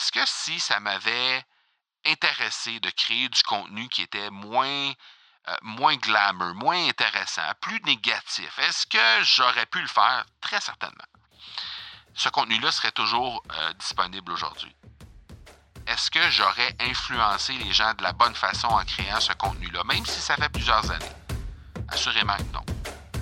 est-ce que si ça m'avait intéressé de créer du contenu qui était moins, euh, moins glamour, moins intéressant, plus négatif, est-ce que j'aurais pu le faire? Très certainement. Ce contenu-là serait toujours euh, disponible aujourd'hui. Est-ce que j'aurais influencé les gens de la bonne façon en créant ce contenu-là, même si ça fait plusieurs années? Assurément que non.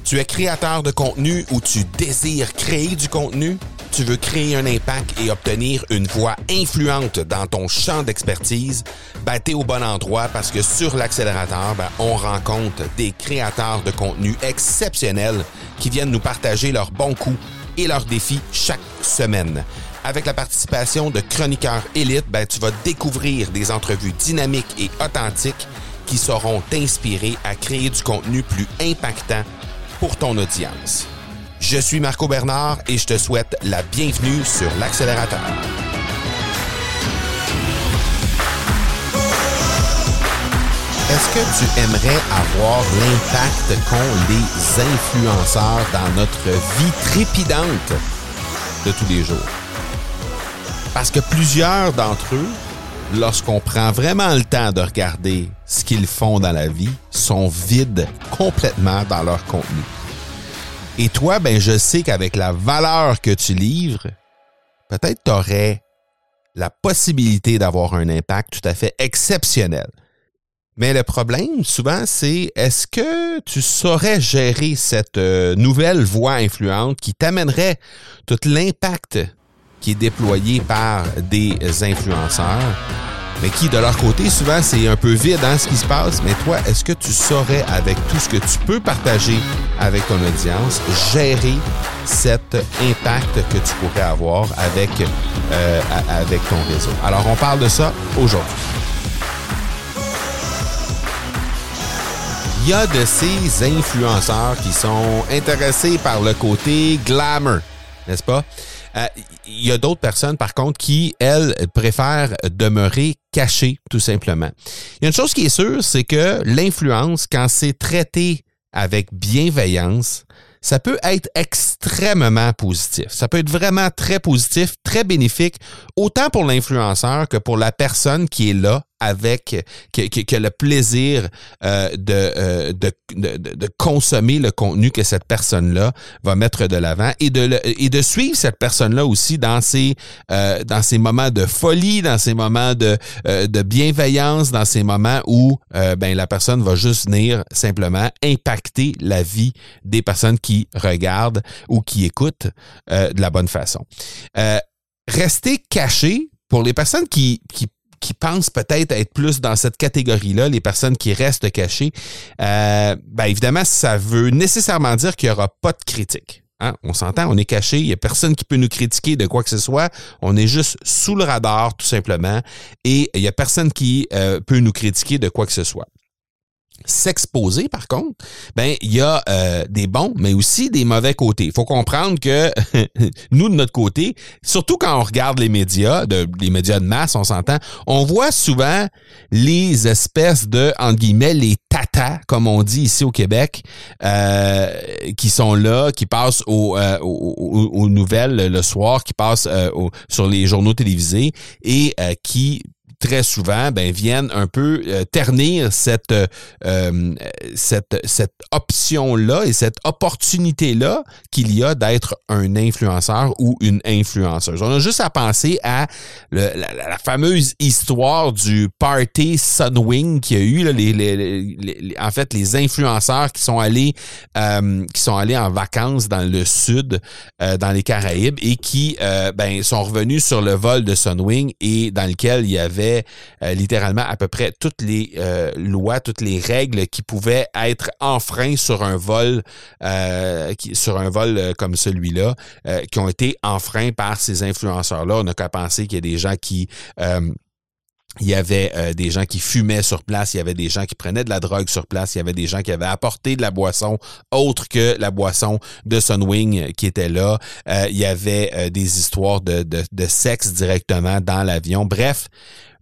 Tu es créateur de contenu ou tu désires créer du contenu? Tu veux créer un impact et obtenir une voix influente dans ton champ d'expertise? Ben, t'es au bon endroit parce que sur l'accélérateur, ben, on rencontre des créateurs de contenu exceptionnels qui viennent nous partager leurs bons coups et leurs défis chaque semaine. Avec la participation de chroniqueurs élites, ben, tu vas découvrir des entrevues dynamiques et authentiques qui sauront t'inspirer à créer du contenu plus impactant pour ton audience. Je suis Marco Bernard et je te souhaite la bienvenue sur l'accélérateur. Est-ce que tu aimerais avoir l'impact qu'ont les influenceurs dans notre vie trépidante de tous les jours? Parce que plusieurs d'entre eux, lorsqu'on prend vraiment le temps de regarder ce qu'ils font dans la vie, sont vides complètement dans leur contenu. Et toi, ben, je sais qu'avec la valeur que tu livres, peut-être tu aurais la possibilité d'avoir un impact tout à fait exceptionnel. Mais le problème, souvent, c'est est-ce que tu saurais gérer cette euh, nouvelle voix influente qui t'amènerait tout l'impact qui est déployé par des influenceurs, mais qui, de leur côté, souvent, c'est un peu vide hein, ce qui se passe. Mais toi, est-ce que tu saurais, avec tout ce que tu peux partager avec ton audience, gérer cet impact que tu pourrais avoir avec, euh, avec ton réseau? Alors, on parle de ça aujourd'hui. Il y a de ces influenceurs qui sont intéressés par le côté glamour, n'est-ce pas? Euh, il y a d'autres personnes, par contre, qui, elles, préfèrent demeurer cachées, tout simplement. Il y a une chose qui est sûre, c'est que l'influence, quand c'est traité avec bienveillance, ça peut être extrêmement positif. Ça peut être vraiment très positif, très bénéfique, autant pour l'influenceur que pour la personne qui est là avec que, le plaisir euh, euh, de, de, de, consommer le contenu que cette personne-là va mettre de l'avant et de, et de suivre cette personne-là aussi dans ses, euh, dans ses moments de folie, dans ses moments de, de bienveillance, dans ces moments où ben, la personne va juste venir simplement impacter la vie des personnes qui regardent ou qui écoutent de la bonne façon. rester caché pour les personnes qui, qui qui pensent peut-être être plus dans cette catégorie-là, les personnes qui restent cachées, euh, ben évidemment, ça veut nécessairement dire qu'il n'y aura pas de critique. Hein? On s'entend, on est caché, il n'y a personne qui peut nous critiquer de quoi que ce soit. On est juste sous le radar, tout simplement, et il n'y a personne qui euh, peut nous critiquer de quoi que ce soit s'exposer, par contre, ben il y a euh, des bons, mais aussi des mauvais côtés. Il faut comprendre que nous, de notre côté, surtout quand on regarde les médias, de, les médias de masse, on s'entend, on voit souvent les espèces de, entre guillemets, les tatas, comme on dit ici au Québec, euh, qui sont là, qui passent euh, aux, aux, nouvelles le soir, qui passent sur les journaux télévisés et qui très souvent ben, viennent un peu euh, ternir cette, euh, cette, cette option-là et cette opportunité-là qu'il y a d'être un influenceur ou une influenceuse. On a juste à penser à la, fameuse histoire du party Sunwing qu'il y a eu, là, les, les, en fait, les influenceurs qui sont allés euh, qui sont allés en vacances dans le sud, dans les Caraïbes, et qui ben, sont revenus sur le vol de Sunwing et dans lequel il y avait euh, littéralement à peu près toutes les euh, lois, toutes les règles qui pouvaient être enfreintes sur un vol, euh, sur un vol comme celui-là, qui ont été enfreints par ces influenceurs-là. On n'a qu'à penser qu'il y a des gens qui il y avait des gens qui fumaient sur place, il y avait des gens qui prenaient de la drogue sur place, il y avait des gens qui avaient apporté de la boisson autre que la boisson de Sunwing qui était là. il y avait des histoires de, de, de, sexe directement dans l'avion. Bref,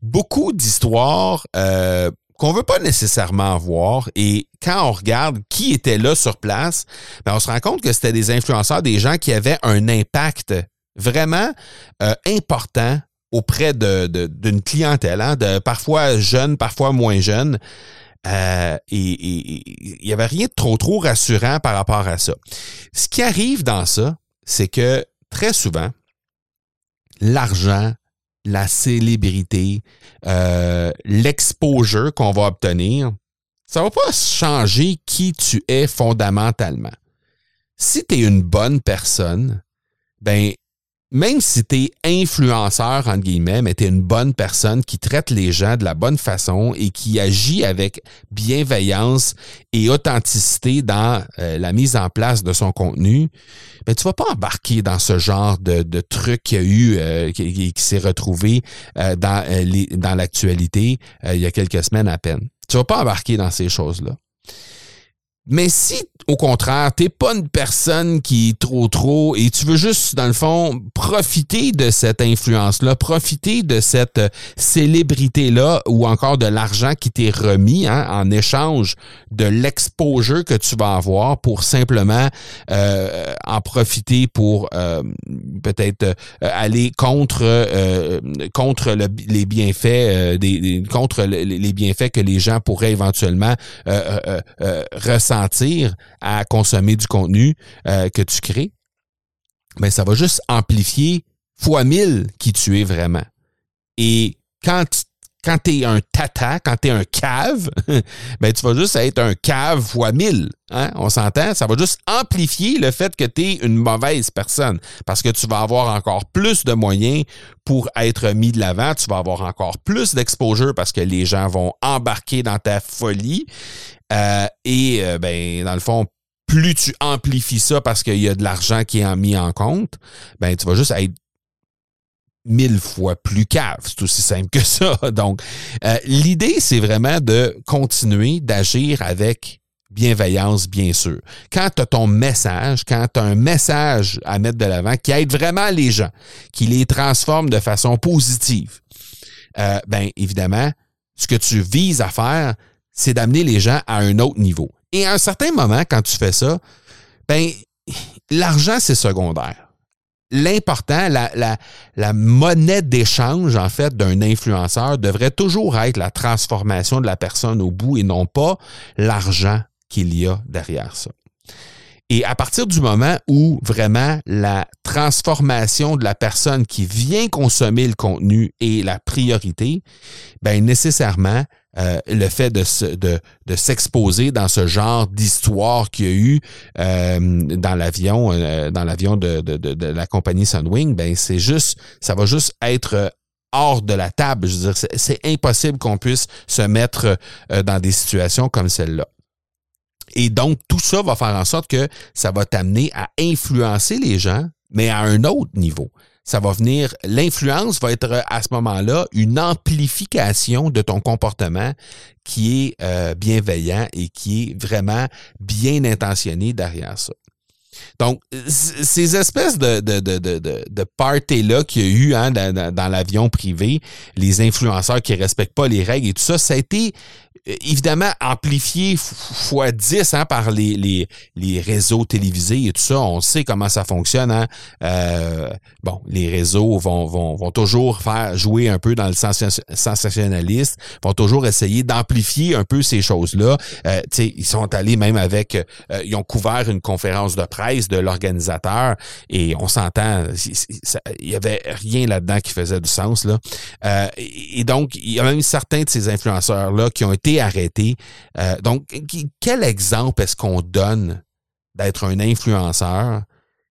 beaucoup d'histoires euh, qu'on veut pas nécessairement voir. Et quand on regarde qui était là sur place, ben on se rend compte que c'était des influenceurs, des gens qui avaient un impact vraiment euh, important auprès de, d'une clientèle, hein, de parfois jeune, parfois moins jeune. Euh, et il n'y avait rien de trop trop rassurant par rapport à ça. Ce qui arrive dans ça, c'est que très souvent, l'argent, la célébrité, euh, l'exposure qu'on va obtenir, ça va pas changer qui tu es fondamentalement. Si tu es une bonne personne, ben même si tu es influenceur, entre guillemets, mais tu une bonne personne qui traite les gens de la bonne façon et qui agit avec bienveillance et authenticité dans euh, la mise en place de son contenu, ben, tu vas pas embarquer dans ce genre de, truc qu'il y a eu, euh, qui, s'est retrouvé euh, dans, dans l'actualité il y a quelques semaines à peine. Tu vas pas embarquer dans ces choses-là. Mais si, au contraire, t'es pas une personne qui est trop trop et tu veux juste, dans le fond, profiter de cette influence-là, profiter de cette célébrité-là ou encore de l'argent qui t'est remis hein, en échange de l'exposure que tu vas avoir pour simplement euh, en profiter pour euh, peut-être euh, aller contre contre les bienfaits des, contre les bienfaits que les gens pourraient éventuellement ressentir à consommer du contenu euh, que tu crées, mais ça va juste amplifier fois mille qui tu es vraiment. Et quand quand tu es un tata, quand tu es un cave, ben tu vas juste être un cave fois mille. Hein? On s'entend? Ça va juste amplifier le fait que tu es une mauvaise personne parce que tu vas avoir encore plus de moyens pour être mis de l'avant. Tu vas avoir encore plus d'exposure parce que les gens vont embarquer dans ta folie. Euh, et euh, ben, dans le fond, plus tu amplifies ça parce qu'il y a de l'argent qui est mis en compte, ben tu vas juste être mille fois plus cave. C'est aussi simple que ça. Donc, euh, l'idée, c'est vraiment de continuer d'agir avec bienveillance, bien sûr. Quand tu as ton message, quand tu as un message à mettre de l'avant qui aide vraiment les gens, qui les transforme de façon positive, euh, ben évidemment, ce que tu vises à faire, c'est d'amener les gens à un autre niveau. Et à un certain moment, quand tu fais ça, ben l'argent, c'est secondaire l'important, la, la, la, monnaie d'échange, en fait, d'un influenceur devrait toujours être la transformation de la personne au bout et non pas l'argent qu'il y a derrière ça. Et à partir du moment où vraiment la transformation de la personne qui vient consommer le contenu est la priorité, ben nécessairement, euh, le fait de, de, de s'exposer dans ce genre d'histoire qu'il y a eu euh, dans l'avion, euh, dans l'avion de, de, de, la compagnie Sunwing, ben c'est juste, ça va juste être hors de la table. Je veux dire, c'est impossible qu'on puisse se mettre dans des situations comme celle-là. Et donc, tout ça va faire en sorte que ça va t'amener à influencer les gens, mais à un autre niveau ça va venir, l'influence va être à ce moment-là une amplification de ton comportement qui est euh, bienveillant et qui est vraiment bien intentionné derrière ça. Donc, ces espèces de, de, de, de, de parties-là qu'il y a eu hein, dans, dans l'avion privé, les influenceurs qui respectent pas les règles et tout ça, ça a été évidemment amplifié fois 10 hein, par les, les, les, réseaux télévisés et tout ça. On sait comment ça fonctionne. Hein. Euh, bon, les réseaux vont, vont, vont toujours faire jouer un peu dans le sensationnaliste, vont toujours essayer d'amplifier un peu ces choses-là. Euh, ils sont allés même avec, euh, ils ont couvert une conférence de presse de l'organisateur et on s'entend, il y avait rien là-dedans qui faisait du sens. Là. Euh, et donc, il y a même certains de ces influenceurs-là qui ont été arrêté. Euh, donc, quel exemple est-ce qu'on donne d'être un influenceur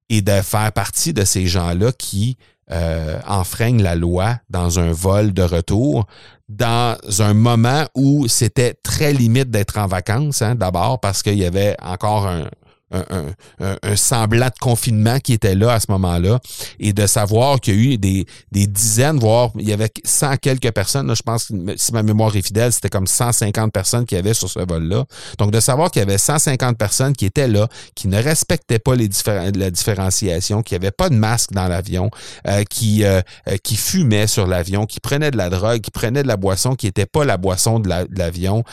et de faire partie de ces gens-là qui euh, enfreignent la loi dans un vol de retour, dans un moment où c'était très limite d'être en vacances, hein, d'abord parce qu'il y avait encore un, un, semblant de confinement qui était là à ce moment-là et de savoir qu'il y a eu des, dizaines, voire il y avait 100 quelques personnes, je pense, si ma mémoire est fidèle, c'était comme 150 personnes qui avaient sur ce vol-là. Donc, de savoir qu'il y avait 150 personnes qui étaient là, qui ne respectaient pas les la différenciation, qui n'avaient pas de masque dans l'avion, euh, qui, euh, euh, qui fumaient sur l'avion, qui prenaient de la drogue, qui prenaient de la boisson qui n'était pas la boisson de l'avion,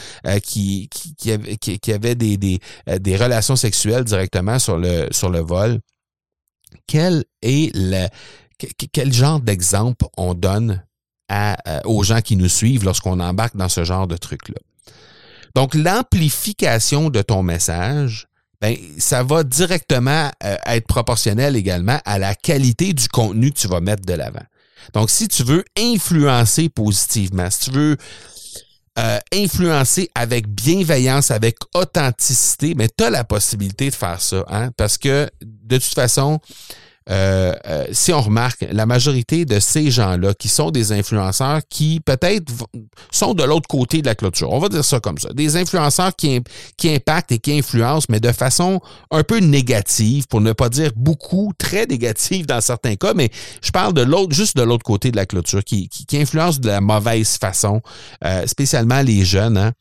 qui, qui, qui, avait, qui, avait des, des relations sexuelles directement sur le, vol. Quel genre d'exemple on donne à, aux gens qui nous suivent lorsqu'on embarque dans ce genre de truc-là? Donc, l'amplification de ton message, ben, ça va directement euh, être proportionnel également à la qualité du contenu que tu vas mettre de l'avant. Donc, si tu veux influencer positivement, si tu veux euh, influencer avec bienveillance, avec authenticité, mais tu as la possibilité de faire ça, hein? parce que de toute façon, euh, euh, si on remarque, la majorité de ces gens-là qui sont des influenceurs qui peut-être sont de l'autre côté de la clôture, on va dire ça comme ça, des influenceurs qui, qui impactent et qui influencent, mais de façon un peu négative, pour ne pas dire beaucoup, très négative dans certains cas, mais je parle de l'autre, juste de l'autre côté de la clôture, qui, qui, influence de la mauvaise façon, euh, spécialement les jeunes, hein,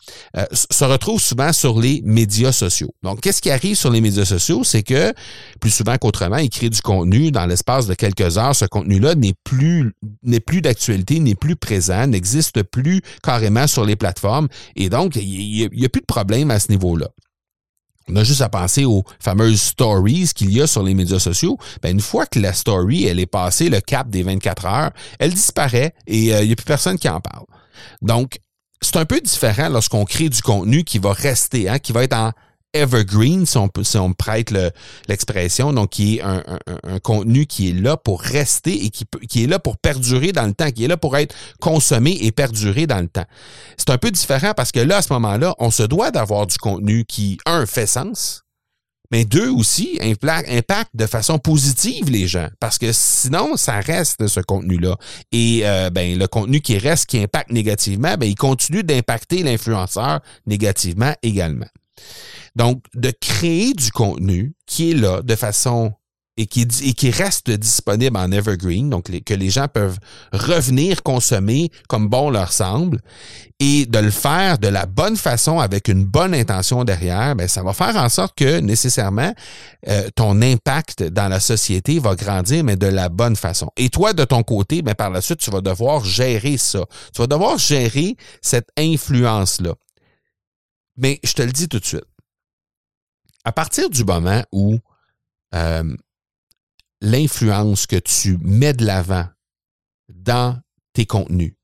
se retrouvent souvent sur les médias sociaux. Donc, qu'est-ce qui arrive sur les médias sociaux? C'est que, plus souvent qu'autrement, ils créent du contenu dans l'espace de quelques heures, ce contenu-là n'est plus, n'est plus d'actualité, n'est plus présent, n'existe plus carrément sur les plateformes. Et donc, il n'y a, plus de problème à ce niveau-là. On a juste à penser aux fameuses stories qu'il y a sur les médias sociaux. Ben, une fois que la story, elle est passée le cap des 24 heures, elle disparaît et euh, il n'y a plus personne qui en parle. Donc, c'est un peu différent lorsqu'on crée du contenu qui va rester, hein, qui va être en evergreen, si on, on prête l'expression, donc qui est un, contenu qui est là pour rester et qui, qui est là pour perdurer dans le temps, qui est là pour être consommé et perdurer dans le temps. C'est un peu différent parce que là, à ce moment-là, on se doit d'avoir du contenu qui, un, fait sens, mais deux aussi, impacte de façon positive les gens, parce que sinon, ça reste ce contenu-là. Et euh, ben, le contenu qui reste, qui impacte négativement, ben, il continue d'impacter l'influenceur négativement également. Donc, de créer du contenu qui est là de façon et qui, reste disponible en Evergreen, donc que les gens peuvent revenir consommer comme bon leur semble, et de le faire de la bonne façon avec une bonne intention derrière, ben ça va faire en sorte que nécessairement euh, ton impact dans la société va grandir, mais de la bonne façon. Et toi, de ton côté, ben par la suite, tu vas devoir gérer ça. Tu vas devoir gérer cette influence-là. Mais je te le dis tout de suite. À partir du moment où euh, l'influence que tu mets de l'avant dans tes contenus,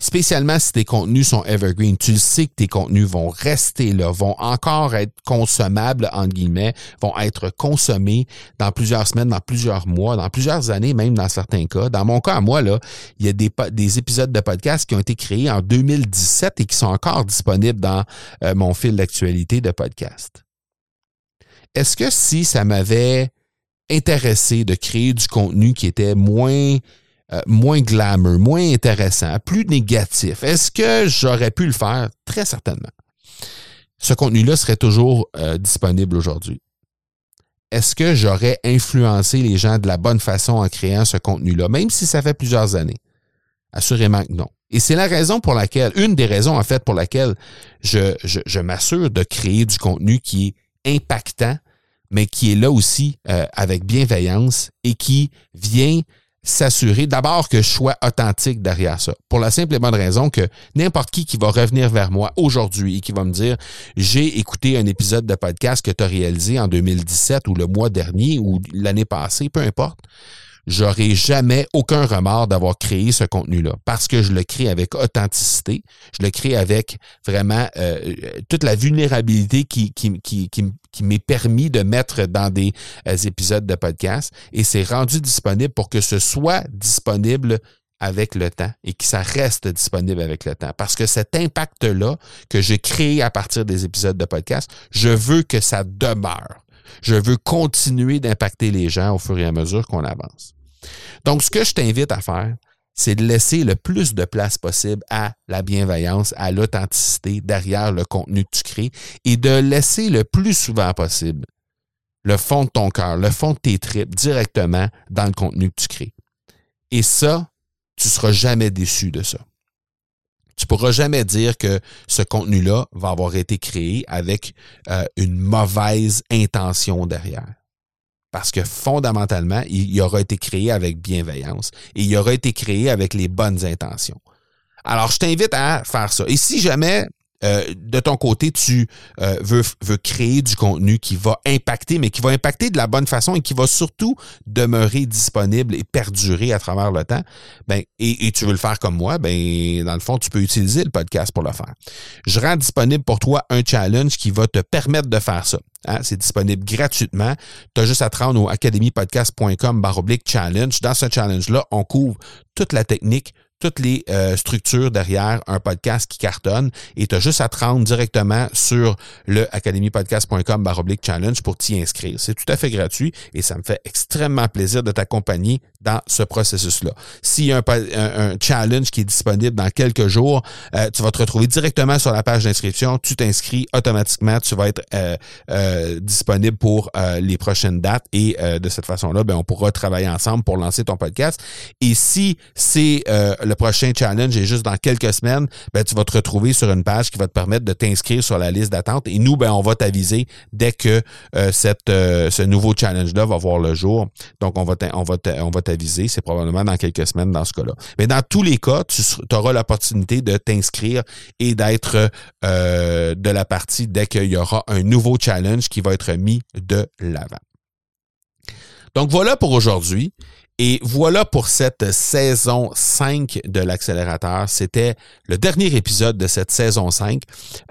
spécialement si tes contenus sont evergreen, tu sais que tes contenus vont rester là, vont encore être consommables, entre guillemets, vont être consommés dans plusieurs semaines, dans plusieurs mois, dans plusieurs années, même dans certains cas. Dans mon cas, à moi, là, il y a des, des épisodes de podcast qui ont été créés en 2017 et qui sont encore disponibles dans euh, mon fil d'actualité de podcast est-ce que si ça m'avait intéressé de créer du contenu qui était moins euh, moins glamour, moins intéressant, plus négatif, est-ce que j'aurais pu le faire? Très certainement. Ce contenu-là serait toujours euh, disponible aujourd'hui. Est-ce que j'aurais influencé les gens de la bonne façon en créant ce contenu-là, même si ça fait plusieurs années? Assurément que non. Et c'est la raison pour laquelle, une des raisons en fait pour laquelle je, je m'assure de créer du contenu qui est impactant, mais qui est là aussi euh, avec bienveillance et qui vient s'assurer d'abord que je sois authentique derrière ça. Pour la simple et bonne raison que n'importe qui qui va revenir vers moi aujourd'hui et qui va me dire j'ai écouté un épisode de podcast que tu as réalisé en 2017 ou le mois dernier ou l'année passée, peu importe, j'aurai jamais aucun remords d'avoir créé ce contenu-là parce que je le crée avec authenticité, je le crée avec vraiment euh, toute la vulnérabilité qui, qui, qui, qui, m'est permis de mettre dans des euh, épisodes de podcast et c'est rendu disponible pour que ce soit disponible avec le temps et que ça reste disponible avec le temps. Parce que cet impact-là que j'ai créé à partir des épisodes de podcast, je veux que ça demeure. Je veux continuer d'impacter les gens au fur et à mesure qu'on avance. Donc, ce que je t'invite à faire, c'est de laisser le plus de place possible à la bienveillance, à l'authenticité derrière le contenu que tu crées et de laisser le plus souvent possible le fond de ton cœur, le fond de tes tripes directement dans le contenu que tu crées. Et ça, tu ne seras jamais déçu de ça. Tu ne pourras jamais dire que ce contenu-là va avoir été créé avec euh, une mauvaise intention derrière parce que fondamentalement, il, aura été créé avec bienveillance et il aura été créé avec les bonnes intentions. Alors, je t'invite à faire ça. Et si jamais euh, de ton côté, tu euh, veux, créer du contenu qui va impacter, mais qui va impacter de la bonne façon et qui va surtout demeurer disponible et perdurer à travers le temps, ben, et, et tu veux le faire comme moi, ben, dans le fond, tu peux utiliser le podcast pour le faire. Je rends disponible pour toi un challenge qui va te permettre de faire ça. Hein, c'est disponible gratuitement. Tu as juste à te rendre au academypodcast.com challenge. Dans ce challenge-là, on couvre toute la technique, toutes les euh, structures derrière un podcast qui cartonne et tu as juste à te rendre directement sur le academypodcast.com challenge pour t'y inscrire. C'est tout à fait gratuit et ça me fait extrêmement plaisir de t'accompagner dans ce processus-là. S'il y a un, challenge qui est disponible dans quelques jours, euh, tu vas te retrouver directement sur la page d'inscription, tu t'inscris automatiquement, tu vas être euh, disponible pour les prochaines dates et de cette façon-là, ben, on pourra travailler ensemble pour lancer ton podcast. Et si c'est le prochain challenge est juste dans quelques semaines, ben, tu vas te retrouver sur une page qui va te permettre de t'inscrire sur la liste d'attente. Et nous, ben, on va t'aviser dès que euh, cette, euh, ce nouveau challenge-là va voir le jour. Donc, on va on va on va C'est probablement dans quelques semaines dans ce cas-là. Mais dans tous les cas, tu auras l'opportunité de t'inscrire et d'être euh, de la partie dès qu'il y aura un nouveau challenge qui va être mis de l'avant. Donc voilà pour aujourd'hui. Et voilà pour cette saison 5 de l'accélérateur. C'était le dernier épisode de cette saison 5.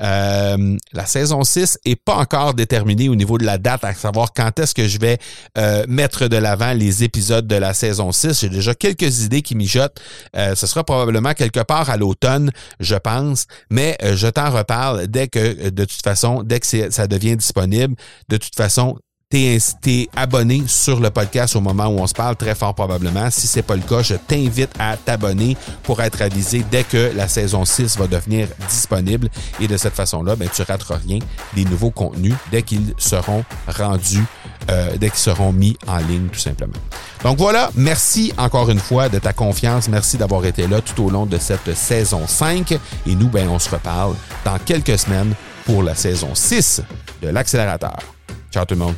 Euh, la saison 6 est pas encore déterminée au niveau de la date, à savoir quand est-ce que je vais euh, mettre de l'avant les épisodes de la saison 6. J'ai déjà quelques idées qui mijotent. Euh, ce sera probablement quelque part à l'automne, je pense, mais euh, je t'en reparle dès que, de toute façon, dès que ça devient disponible. De toute façon, t'es es abonné sur le podcast au moment où on se parle, très fort probablement. Si c'est pas le cas, je t'invite à t'abonner pour être avisé dès que la saison 6 va devenir disponible. Et de cette façon-là, ben, tu rateras rien des nouveaux contenus dès qu'ils seront rendus, euh, dès qu'ils seront mis en ligne, tout simplement. Donc voilà, merci encore une fois de ta confiance. Merci d'avoir été là tout au long de cette saison 5. Et nous, ben, on se reparle dans quelques semaines pour la saison 6 de l'accélérateur. Ciao tout le monde.